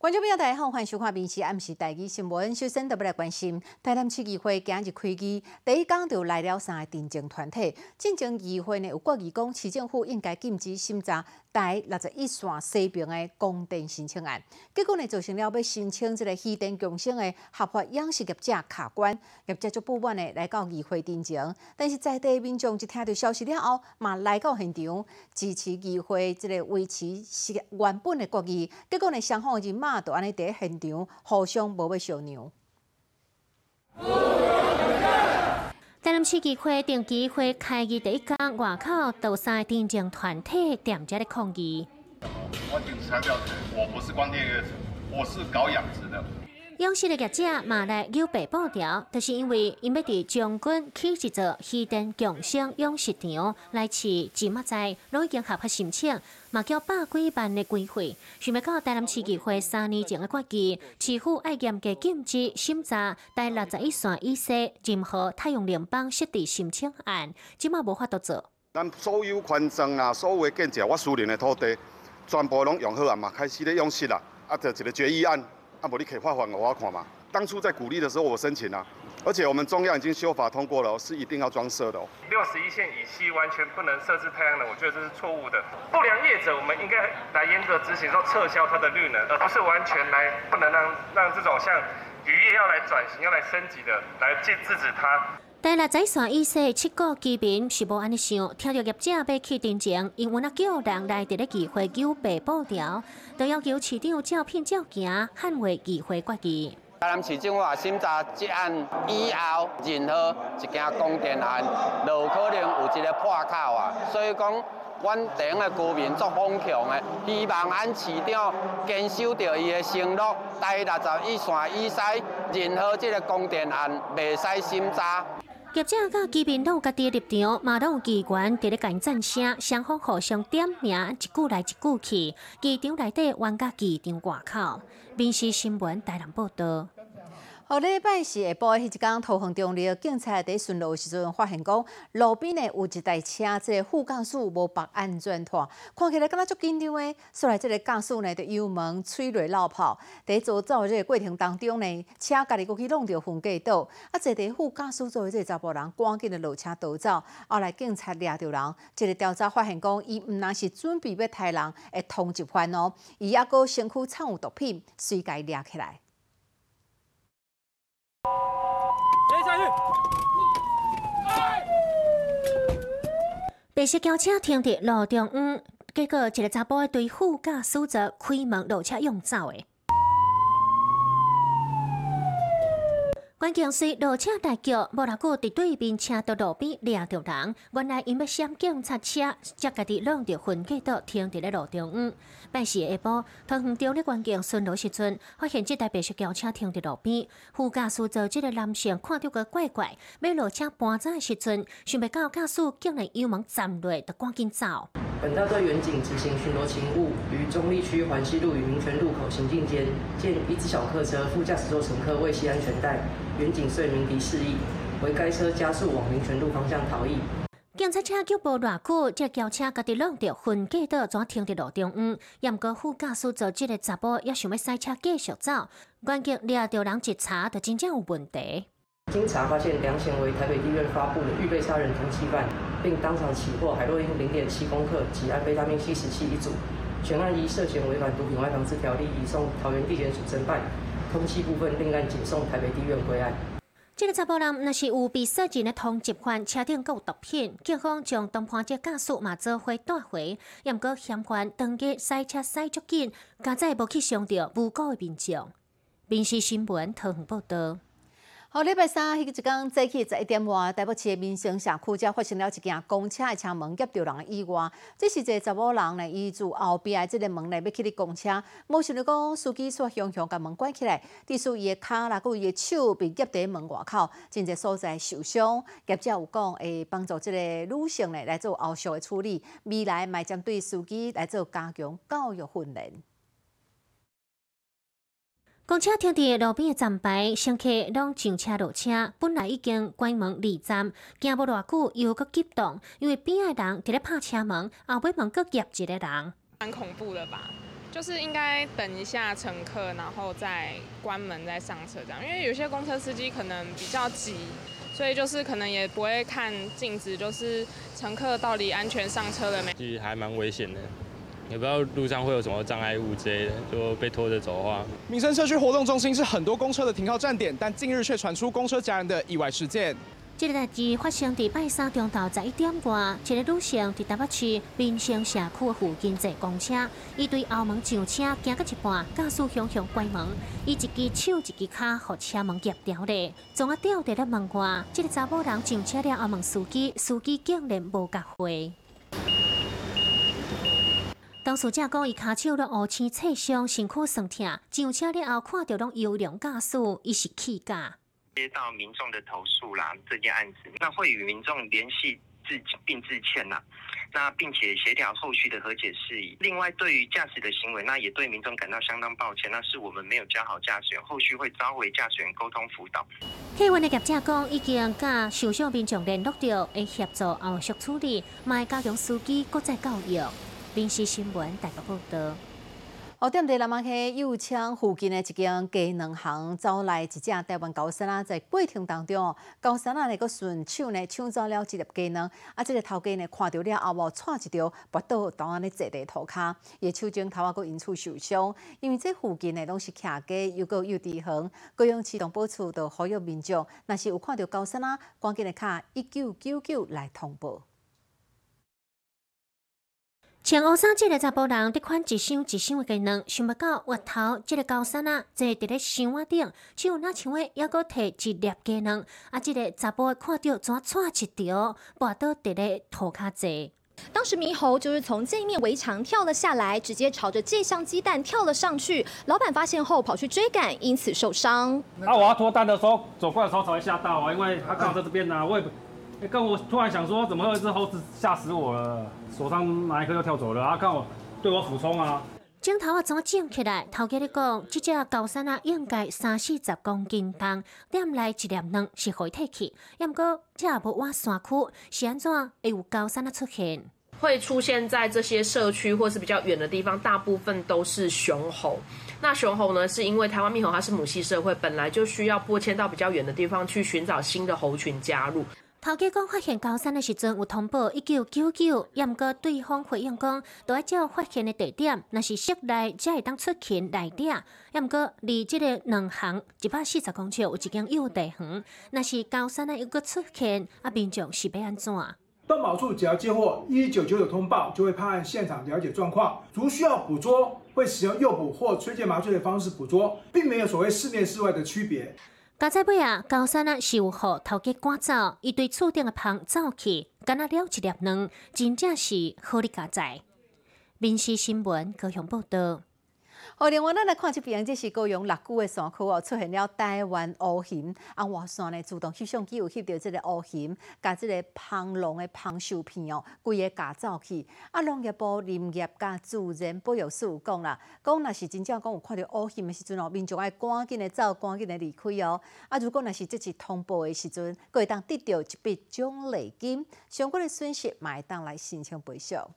观众朋友大家好，欢迎收看《民视暗时台语新闻》。首先，特别来关心台南市议会今日开机，第一讲就来了三个电竞团体。进前议会呢有国议讲，市政府应该禁止审查台六十一线西边的供电申请案。结果呢，造成了要申请这个虚电共生的合法养殖业者卡关，业者就不满的来到议会进前。但是在地民众一听到消息了后，嘛来到现场支持议会这个维持原本的国议。结果呢，双方人马。都安尼伫现场互相无要相让。台南市议会定期会开议第一天，外口都三电竞团体踮遮咧抗议。我顶强调，我不是光电业者，我是搞养殖的。养殖的业者嘛来有被报条，就是因为因要伫将军起一座渔电共生养殖场来饲芝麻仔，拢已经合法申请，嘛交百几万的规费。想要到台南市议会三年前的决议，市府爱严格禁止审查在六十一线以西任何太阳能板设地申请案，即嘛无法度做。咱所有权证啊，所有的建设，我私人的土地，全部拢用好啊嘛，开始咧用实啦，啊，就一个决议案。啊，不，你可以画还给我看嘛。当初在鼓励的时候，我申请了，而且我们中央已经修法通过了，是一定要装设的哦。六十一线以西完全不能设置太阳能，我觉得这是错误的。不良业者，我们应该来严格执行，说撤销它的绿能，而不是完全来不能让让这种像渔业要来转型、要来升级的来去制止它。但六仔线以西七个居民是无安尼想，听到业者要去定情，因为那叫人来伫咧议会求被保条，都要求市长照片照行，捍卫议会决议。台南市政府啊，审查这案以后，任何一件供电案，都可能有一个破口啊。所以讲，阮顶的居民作风强的，希望俺市长坚守着伊的承诺，台六十一线以西，任何这个供电案，袂使审查。业者甲居民都有家己立场，嘛都有机关伫咧干战声，双方互相点名，一句来一句去。机场内底玩甲机场外口，民事新闻台南报道。后礼拜四下晡迄一天，桃园中立警察伫巡逻时阵，发现讲路边呢有一台车，即个副驾驶无绑安全带，看起来敢若足紧张的。所来，即个驾驶呢，就油门催泪漏泡。伫做走即个过程当中呢，车家己过去弄着分隔岛，啊，坐伫副驾驶座的即个查甫人赶紧的落车逃走。后来警察抓着人，即个调查发现讲，伊毋但是准备要杀人会通缉犯哦，伊还阁身躯藏有毒品，随家抓起来。白色轿车停在路中央，结果一个查甫的对副驾驶座开门落车用走的。关键是落车大叫，无偌久伫对面车道路边掠着人。原来因要闪警察车，才家己弄着分隔岛停伫咧路中央。办事下晡，桃园中咧关键巡逻时阵，发现这台白色轿车停伫路边。副驾驶座这个男性看到个怪怪，要落车搬走的时阵，想袂到驾驶竟然油门站落，就赶紧走。本大队远警执行巡逻勤务，于中立区环西路与民权路口行进间，见一只小客车副驾驶座乘客未系安全带，远景遂鸣笛示意，为该车加速往民权路方向逃逸。警察车叫无偌久，这轿车家己弄着分隔岛，怎停伫路中央？也毋过副驾驶座这个查甫也想要赛车继续走，关键掠着人一查，就真正有问题。经查发现，梁贤为台北地院发布的预备杀人通缉犯，并当场起获海洛因零点七公克及安非他命 C 十七一组，全案依涉嫌违反毒品外防治条例移送桃园地检署侦办，通缉部分另案仅送台北地院归案。这个查甫人那是有被涉及的通缉犯，车顶有毒品，警方将东坡这驾驶马泽辉带回，也过嫌犯当日赛车赛足紧，加在无去伤到无辜的民众。民事新闻桃园报道。好，礼拜三迄个一天早起十一点外，台北市的民生社区才发生了一件公车的车门夹着人的意外。这是一个查某人呢，伊住后边的这个门内要去哩公车，无想到讲司机煞雄雄甲门关起来，致使伊的脚啦，佮伊的手被夹在门外口，真侪所在受伤。业者有讲会帮助这个女性呢来做后续的处理，未来卖将对司机来做加强教育训练。公车停伫路边的站牌，乘客拢上车落车。本来已经关门离站，行无偌久又搁激动，因为边的人伫咧拍车门，后尾门搁夹一个人。蛮恐怖的吧？就是应该等一下乘客，然后再关门再上车这样，因为有些公车司机可能比较急，所以就是可能也不会看镜子，就是乘客到底安全上车了没。其实还蛮危险的，也不知道路上会有什么障碍物之类的，就被拖着走的话。民生社区活动中心是很多公车的停靠站点，但近日却传出公车夹人的意外事件。这个代志发生在拜三中昼十一点外，一个女性伫台北市民生社区附近坐公车，伊对后门上车行到一半，驾驶向向关门，伊一只手一只脚互车门夹掉咧，从啊吊在咧门外。这个查某人上车了后门司机，司机竟然无甲回。当事者讲，伊骹手咧乌青刺伤，身躯酸痛，上车了后看到拢优良驾驶，伊是气驾。接到民众的投诉啦，这件案子，那会与民众联系致并致歉呐，那并且协调后续的和解事宜。另外，对于驾驶的行为，那也对民众感到相当抱歉，那是我们没有教好驾驶员，后续会召回驾驶员沟通辅导。客运的业者讲，已经甲受伤民众联络到，会协助后续处理，卖加强司机国再教育。临时新闻大报道。后点在南马溪右枪附近的一间鸡卵行走来一只台湾高山啊，在过程当中，高山啊，那个顺手呢抢走了一粒鸡卵，啊，这个头家呢看到了后，无踹一条，跋倒当安尼坐在涂骹，伊手中头啊佫因此受伤。因为这附近呢拢是徛鸡，又个又地方，高雄市动保处都呼吁民众，若是有看到高山啊，赶紧来卡一九九九来通报。穿乌衫这个查甫人，伫款一箱一箱的鸡卵，想不到月头这个高山啊，坐伫咧箱仔顶，只有那像话，还阁摕一粒鸡卵，啊，这个查甫看到怎踹一条，跋倒伫咧涂骹坐。当时猕猴就是从这一面围墙跳了下来，直接朝着这箱鸡蛋跳了上去。老板发现后跑去追赶，因此受伤。那我要脱单的时候，走过来的时候才会吓到啊，因为他刚好在这边呢，我也。跟我突然想说，怎么会有一只猴子吓死我了？手上拿一颗就跳走了，啊！看我对我俯冲啊！镜头啊，怎整起来？头家你讲，这只高山啊，应该三四十公斤重，点来一粒卵是可以提起。要不过这也无挖山区，是安怎会有高山的出现？会出现在这些社区或是比较远的地方，大部分都是雄猴。那雄猴呢，是因为台湾猕猴它是母系社会，本来就需要播迁到比较远的地方去寻找新的猴群加入。头家讲发现高山的时阵有通报一九九九，也毋过对方回应讲，都要照发现的地点，那是室内才会当出勤来点，也毋过离这个两行一百四十公尺有一间幼地园，那是高山的一个出勤，啊民众是要安怎？动保处只要接获一九九九通报，就会派案现场了解状况，如需要捕捉，会使用诱捕或吹箭麻醉的方式捕捉，并没有所谓室内室外的区别。加在尾啊，高山啊是有互头家赶走，伊对厝顶的棚走去，敢若了一粒卵，真正是好哩加在。民事新闻高雄报道。好，另外咱来看这边，这是高雄六股的山区哦，出现了台湾乌熊。啊，外山呢，自动翕相机有翕到这个乌熊，甲这个芳龙的芳树片哦，规个架走去。啊，农业部林业甲自然保育署讲啦，讲若是真正讲有看到乌熊的时阵哦，民众爱赶紧的走，赶紧的离开哦。啊，如果若是这次通报的时阵，可会当得到一笔奖励金，相关的损失嘛会当来申请赔偿。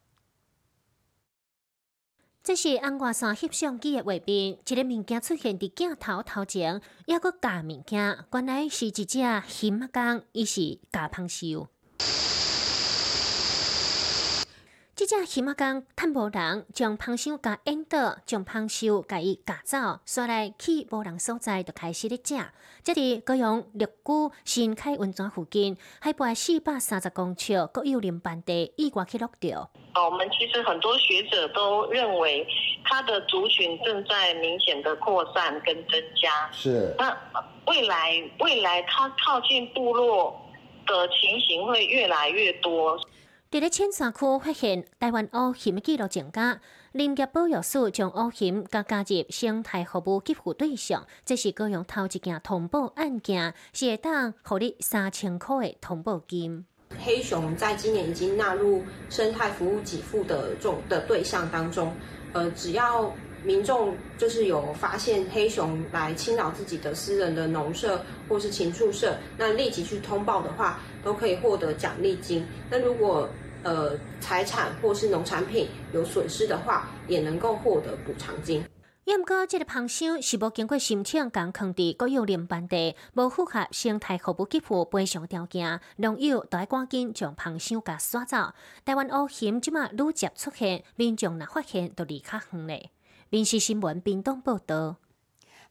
这是安外山摄像机的画面，一个物件出现伫镜头头前，一个假物件，原来是一只熊仔公，伊是假胖秀。这只熊仔公趁无人，将胖秀甲引倒，将胖秀甲伊夹走，刷来去无人所在，就开始咧食。这伫高雄绿谷新开温泉附近，海拔四百三十公尺，国有林班地意外去落掉。哦。我们其实很多学者都认为，它的族群正在明显的扩散跟增加。是。那未来未来它靠近部落的情形会越来越多。伫咧浅山区发现台湾乌熊记录增加，林业保育署将乌熊加加入生态服务给付对象，这是高雄头一件通报案件，是会当互你三千块的通报金。黑熊在今年已经纳入生态服务给付的种的对象当中，呃，只要民众就是有发现黑熊来侵扰自己的私人的农舍或是禽畜舍，那立即去通报的话，都可以获得奖励金。那如果呃财产或是农产品有损失的话，也能够获得补偿金。要毋过，这个棚箱是无经过申请，共坑地国有林班地，无符合生态服务给付赔偿条件，农友都要赶紧将棚箱甲刷走。台湾乌熊即马愈接出现，民众若发现都离较远咧。民事新闻，屏东报道。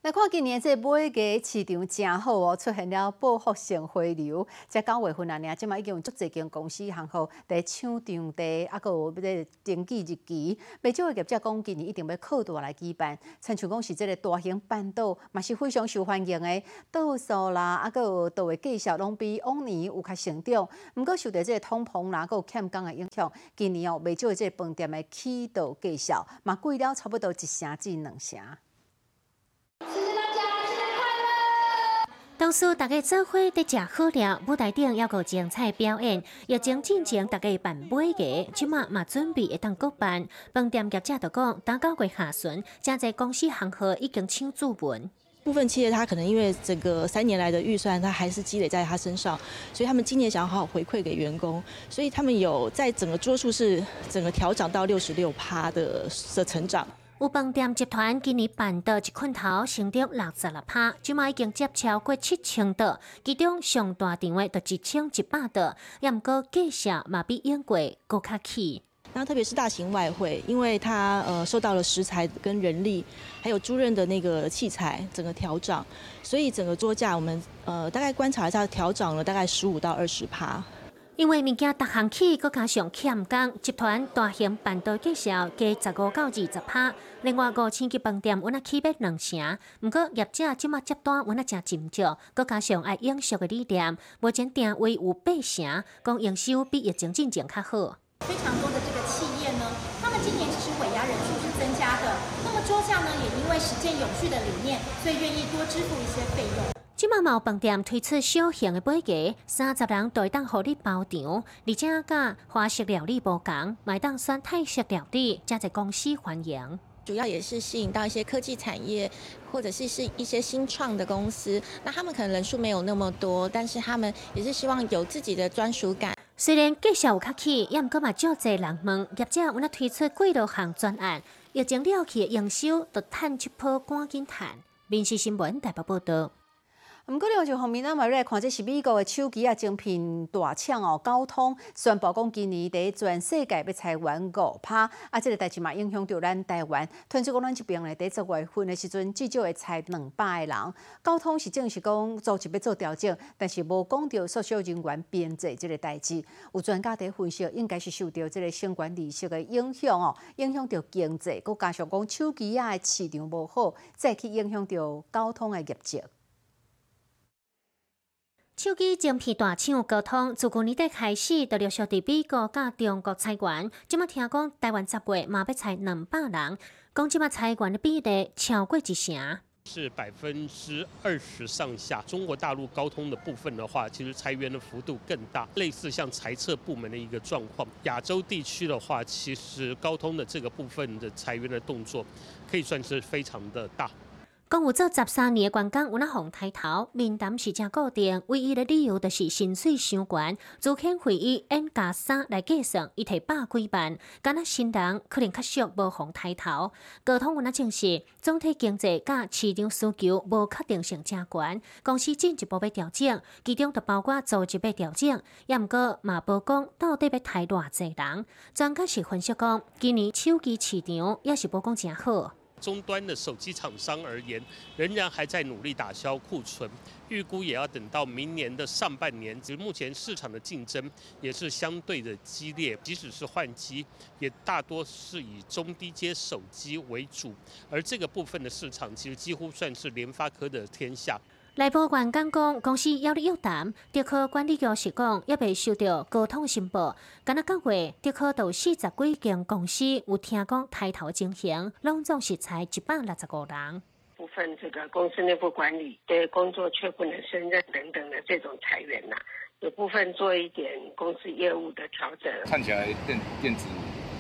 来看今年这买家市场真好哦，出现了报复性回流。在九月份啊，呢，即马已经有足侪间公司行号在抢场地，啊，个有在登记日期。未少的业者讲，今年一定要靠大来举办。亲像讲是这个大型办岛，嘛是非常受欢迎的。倒数啦，啊，个有倒的绩效拢比往年有较成长。毋过受到这个通膨啦，个有欠工的影响，今年哦，未少的这个饭店的起倒绩效嘛贵了差不多一成至两成。当初大家做伙在食好料，舞台顶要有精彩表演。疫情进前，大家办买个，即马嘛准备会当国办。饭店业者都讲，打九月下旬，正在公司行号已经抢注文。部分企业他可能因为整个三年来的预算，他还是积累在他身上，所以他们今年想要好好回馈给员工，所以他们有在整个桌数是整个调整到六十六趴的的成长。有饭店集团今年办的一困头成长六十六趴，即卖已经接超过七千桌，其中上大场的就一千一百桌，也毋过计效嘛比演过搁较起。那特别是大型外汇，因为它呃受到了食材跟人力，还有租赁的那个器材整个调涨，所以整个桌价我们呃大概观察一下，调涨了大概十五到二十趴。因为物件逐项起，搁加上欠工，集团大型办桌计销加十五到二十趴。另外五千级饭店，阮啊起码两成。毋过业者即马接单，阮啊真斟酌，搁加上爱营销的理念，目前定位有八成，讲营收比疫情进前较好。非常多的这个企业呢，他们今年其实尾牙人数是增加的，那么桌价呢，也因为实践永续的理念，所以愿意多支付一些费用。即马毛饭店推出小型的杯鸡，三十人都会当互你包场，而且甲花式料理无共，买当选泰式料理，加在公司欢迎。主要也是吸引到一些科技产业，或者是是一些新创的公司，那他们可能人数没有那么多，但是他们也是希望有自己的专属感。虽然介绍有较起，也毋过嘛，少侪人问业者，有那推出几多项专案，疫情了去营收，就趁一波赶紧趁。民事新闻台北报道。毋过另一方面，咱嘛来看，这是美国的手机啊晶片大厂哦，高通宣布讲今年伫全世界要裁员五趴，啊，这个代志嘛影响到咱台湾。传出讲咱这边咧，伫十月份的时阵，至少会裁两百个人。高通是正式讲组织要做调整，但是无讲到所需人员编制即个代志。有专家伫分析，应该是受到即个相关利息的影响哦，影响到经济，佮加上讲手机啊的市场无好，再去影响到高通的业绩。手机晶片大厂高通自去年底开始，就陆续伫美国甲中国裁员。即马听讲，台湾十月嘛要裁两百人，讲即马裁员的比例超过一成，是百分之二十上下。中国大陆高通的部分的话，其实裁员的幅度更大，类似像裁测部门的一个状况。亚洲地区的话，其实高通的这个部分的裁员的动作，可以算是非常的大。讲有做十三年的员工有哪红抬头，面谈是真固定，唯一的理由就是薪水相悬。主肯会议 N 加三来计算，伊提百几万，敢若新人可能较俗无红抬头。沟通有哪证实，总体经济甲市场需求无确定性真悬，公司进一步要调整，其中就包括组织要调整，也毋过嘛无讲到底要抬偌济人。专家是分析讲，今年手机市场也是无讲真好。终端的手机厂商而言，仍然还在努力打消库存，预估也要等到明年的上半年。其实目前市场的竞争也是相对的激烈，即使是换机，也大多是以中低阶手机为主，而这个部分的市场其实几乎算是联发科的天下。内部员工讲，公司要你约谈，德科管理局是讲，也未收到沟通申报。今日九月，德科有四十几间公司有听讲抬头进行，拢总是才一百六十五人。部分这个公司内部管理对工作却不能胜任等等的这种裁员呐，有部分做一点公司业务的调整。看起来电电子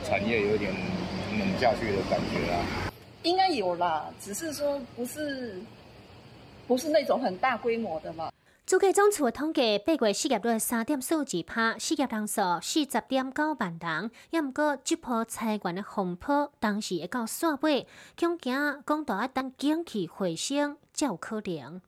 产业有点冷下去的感觉啊。应该有啦，只是说不是。不是那种很大规模的嘛。租界总处统计，八月失业率三点四二趴，失业人数四十点九万人。要毋过，这波裁员的风波，当时会到煞尾，恐惊讲到要等景气回升才有可能。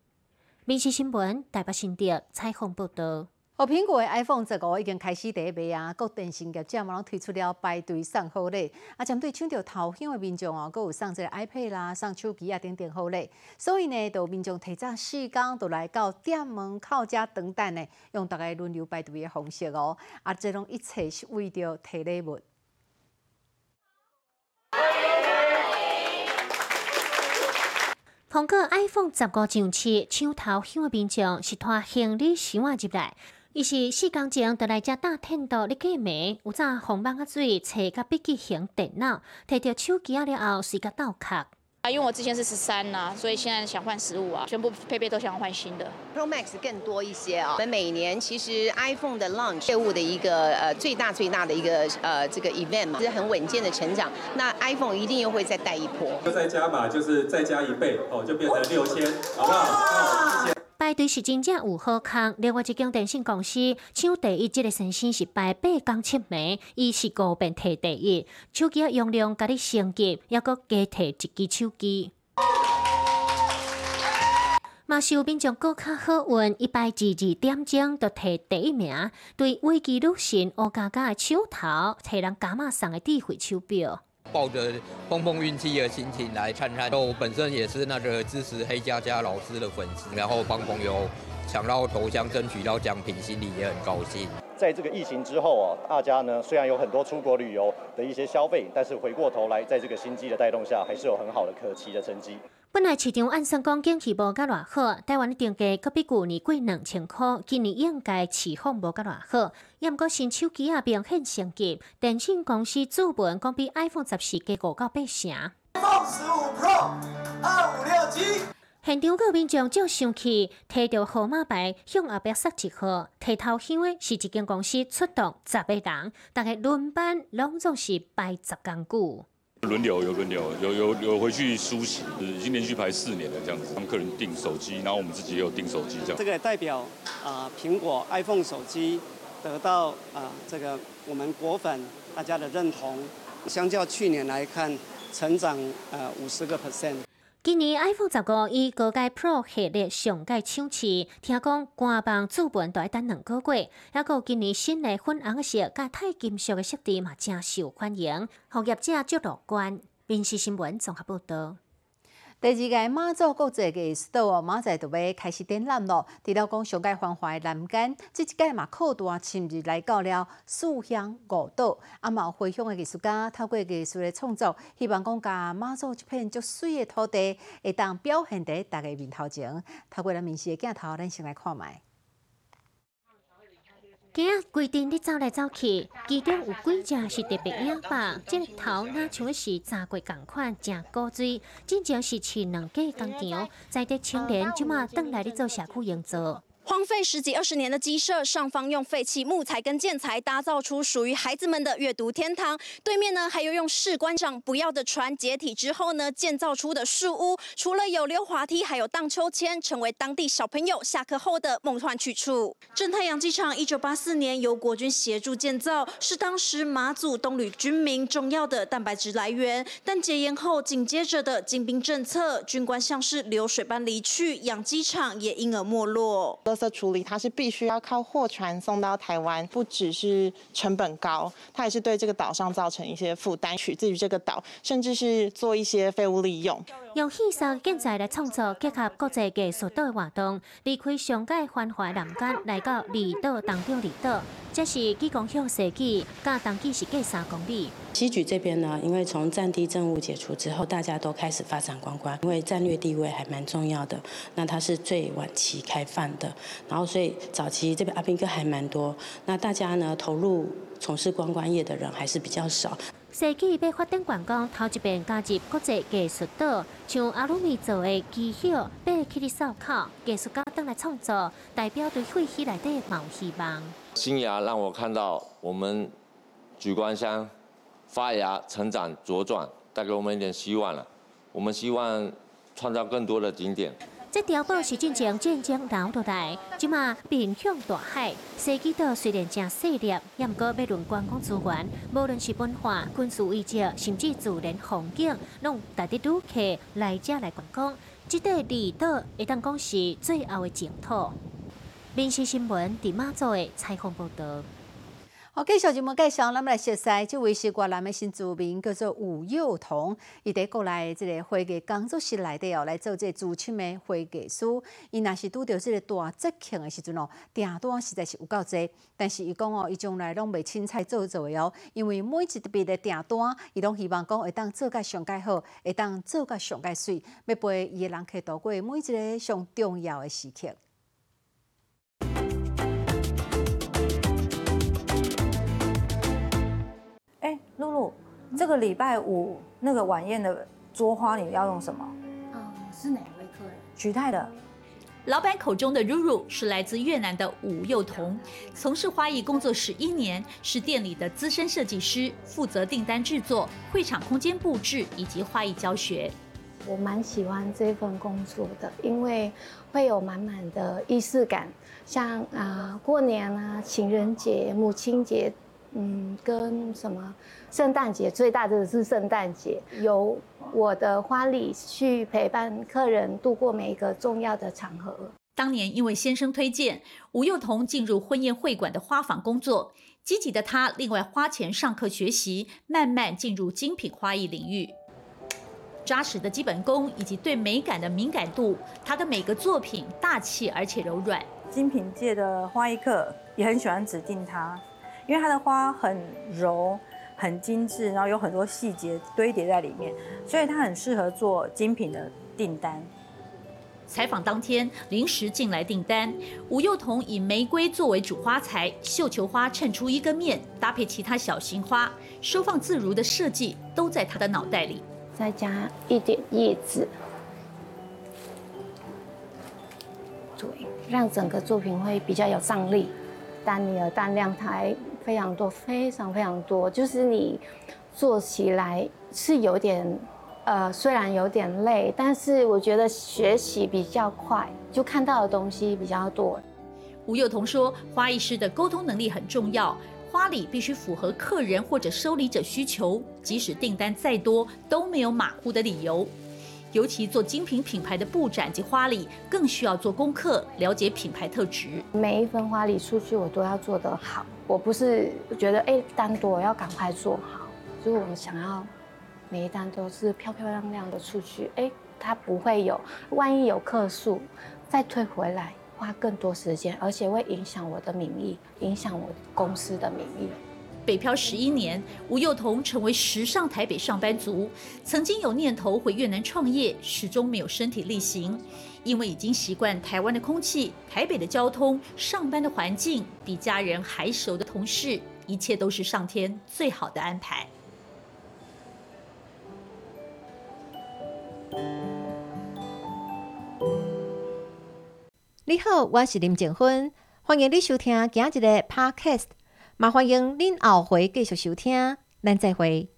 民事新闻台北新竹采访报道。哦，苹果的 iPhone 十五已经开始第一卖啊！各电信业者嘛拢推出了排队送好礼，啊，针对抢到头香的民众哦，佮有送这个 iPad 啦、送手机啊等等好礼。所以呢，就民众提早四天就来到店门口遮等待呢，用大家轮流排队的方式哦。啊，这种一切是为着提礼物。通过 iPhone 十五上市抢头香的民众是拖行李箱啊入来。伊是四工前就来遮打天道咧过暝，有早红网啊水，找甲笔记型电脑，摕着手机啊了后，随甲倒壳。啊，因为我之前是十三呐，所以现在想换十五啊，全部配备都想换新的。Pro Max 更多一些啊。我们每年其实 iPhone 的 launch 业务的一个呃最大最大的一个呃这个 event 嘛，是很稳健的成长。那 iPhone 一定又会再带一波。就再加嘛，就是再加一倍哦，就变成六千，好不好？谢谢。排队是真正有好康，另外一间电信公司抢第一，这个先生是排八工七暝，伊是高便摕第一，手机容量甲你升级，还阁加摕一支手机。嘛是有民众更较好运，一摆二二点钟就摕第一名，对危机女神欧佳佳的手头，摕人加码送的智慧手表。抱着碰碰运气的心情来看看，我本身也是那个支持黑佳佳老师的粉丝，然后帮朋友抢到头像，争取到奖品，心里也很高兴。在这个疫情之后啊，大家呢虽然有很多出国旅游的一些消费，但是回过头来，在这个新机的带动下，还是有很好的可期的成绩。本来市场按算讲景气无甲偌好，台湾的定价阁比去年贵两千块，今年应该市况无甲偌好。也毋过新手机也明显升级，电信公司主文讲比 iPhone 十四加五到八成。iPhone 十五 Pro 二五六 G。现场个民众照上去，摕着号码牌向后壁塞一号，摕头香的是一间公司出动十个人，大概轮班拢总是排十工久。轮流有轮流，有有有回去梳洗，已经连续排四年了这样子。他们客人订手机，然后我们自己也有订手机这样。这个代表啊，苹果 iPhone 手机得到啊这个我们果粉大家的认同，相较去年来看，成长呃五十个 percent。今年 iPhone 十五以高阶 Pro 系列上届抢市，听讲官方主本都要等两个月。还有今年新的粉红色加钛金属的设计嘛，正受欢迎，行业者足乐观。民事新闻综合报道。第二届马祖国际艺术岛哦，马仔就要开始展览咯。除了讲上届繁华的南间，这一届嘛扩大深入来到了四乡五岛，啊嘛有回乡的艺术家透过艺术的创作，希望讲甲马祖这片足水的土地，会当表现伫大家面头前。透过咱面试的镜头，咱先来看卖。今仔规定你走来走去，其中有几只是特别野吧？这个头那像是炸过共款，正古锥，真正是饲两家工厂，在地青年即马转来咧做社区营造。荒废十几二十年的鸡舍，上方用废弃木材跟建材打造出属于孩子们的阅读天堂。对面呢，还有用士官长不要的船解体之后呢，建造出的树屋，除了有溜滑梯，还有荡秋千，成为当地小朋友下课后的梦幻去处。正太阳机场一九八四年由国军协助建造，是当时马祖东旅军民重要的蛋白质来源。但解严后紧接着的精兵政策，军官像是流水般离去，养鸡场也因而没落。垃圾处理，它是必须要靠货船送到台湾，不只是成本高，它也是对这个岛上造成一些负担，取自于这个岛，甚至是做一些废物利用。用细沙建材来创作，结合国际艺术岛的活动，离开上界繁华南间，来到离岛当中离岛，这是基公乡设计，甲当地是计三公里。西莒这边呢，因为从战地政务解除之后，大家都开始发展观光，因为战略地位还蛮重要的。那它是最晚期开放的，然后所以早期这边阿兵哥还蛮多。那大家呢投入从事观光业的人还是比较少。设计被发展观光，头一遍加入国际艺术岛，像阿鲁米做的机械，被去的烧烤，艺术家登来创作，代表对废墟内底有希望。新芽让我看到我们举光乡发芽、成长、茁壮，带给我们一点希望了。我们希望创造更多的景点。这碉堡是进前渐渐流落来，即马面向大海。西基岛虽然正细粒，也毋过要论观光资源，无论是文化、军事遗迹，甚至自然风景，拢值得旅客来遮来观光。这块离岛会当讲是最后的净土。民事新闻伫马祖的采访报道。好，继续节目介绍，咱们来熟悉这位是越南的新住民，叫做吴幼彤。伊伫国内这个会计工作室内底哦，来做这资深的会计师。伊若是拄着这个大节庆的时阵哦，订单实在是有够多。但是伊讲哦，伊将来拢袂凊彩做做的哦，因为每一特别的订单，伊拢希望讲会当做甲上介好，会当做甲上介水，要陪伊的人客度过每一个上重要的时刻。这个礼拜五那个晚宴的桌花你要用什么？嗯，是哪位客人？徐泰的。老板口中的 Ruru 是来自越南的吴幼彤，从事花艺工作十一年，是店里的资深设计师，负责订单制作、会场空间布置以及花艺教学。我蛮喜欢这份工作的，因为会有满满的仪式感，像啊过年啊、情人节、母亲节。嗯，跟什么圣诞节最大的是圣诞节，由我的花礼去陪伴客人度过每一个重要的场合。当年因为先生推荐，吴幼彤进入婚宴会馆的花房工作。积极的他，另外花钱上课学习，慢慢进入精品花艺领域。扎实的基本功以及对美感的敏感度，他的每个作品大气而且柔软。精品界的花艺课也很喜欢指定他。因为它的花很柔、很精致，然后有很多细节堆叠在里面，所以它很适合做精品的订单。采访当天，临时进来订单，吴幼彤以玫瑰作为主花材，绣球花衬出一个面，搭配其他小型花，收放自如的设计都在他的脑袋里。再加一点叶子，对，让整个作品会比较有张力。丹尼尔单量台。非常多，非常非常多，就是你做起来是有点，呃，虽然有点累，但是我觉得学习比较快，就看到的东西比较多。吴幼彤说，花艺师的沟通能力很重要，花礼必须符合客人或者收礼者需求，即使订单再多，都没有马虎的理由。尤其做精品品牌的布展及花礼，更需要做功课，了解品牌特质。每一份花礼出去，我都要做得好。我不是觉得哎单多，我要赶快做好，就是我想要每一单都是漂漂亮亮的出去。哎，它不会有，万一有客诉，再退回来，花更多时间，而且会影响我的名誉，影响我公司的名誉。北漂十一年，吴幼彤成为时尚台北上班族。曾经有念头回越南创业，始终没有身体力行，因为已经习惯台湾的空气、台北的交通、上班的环境，比家人还熟的同事，一切都是上天最好的安排。你好，我是林静芬，欢迎你收听今日的 Podcast。麻烦迎您后回继续收听，咱再会。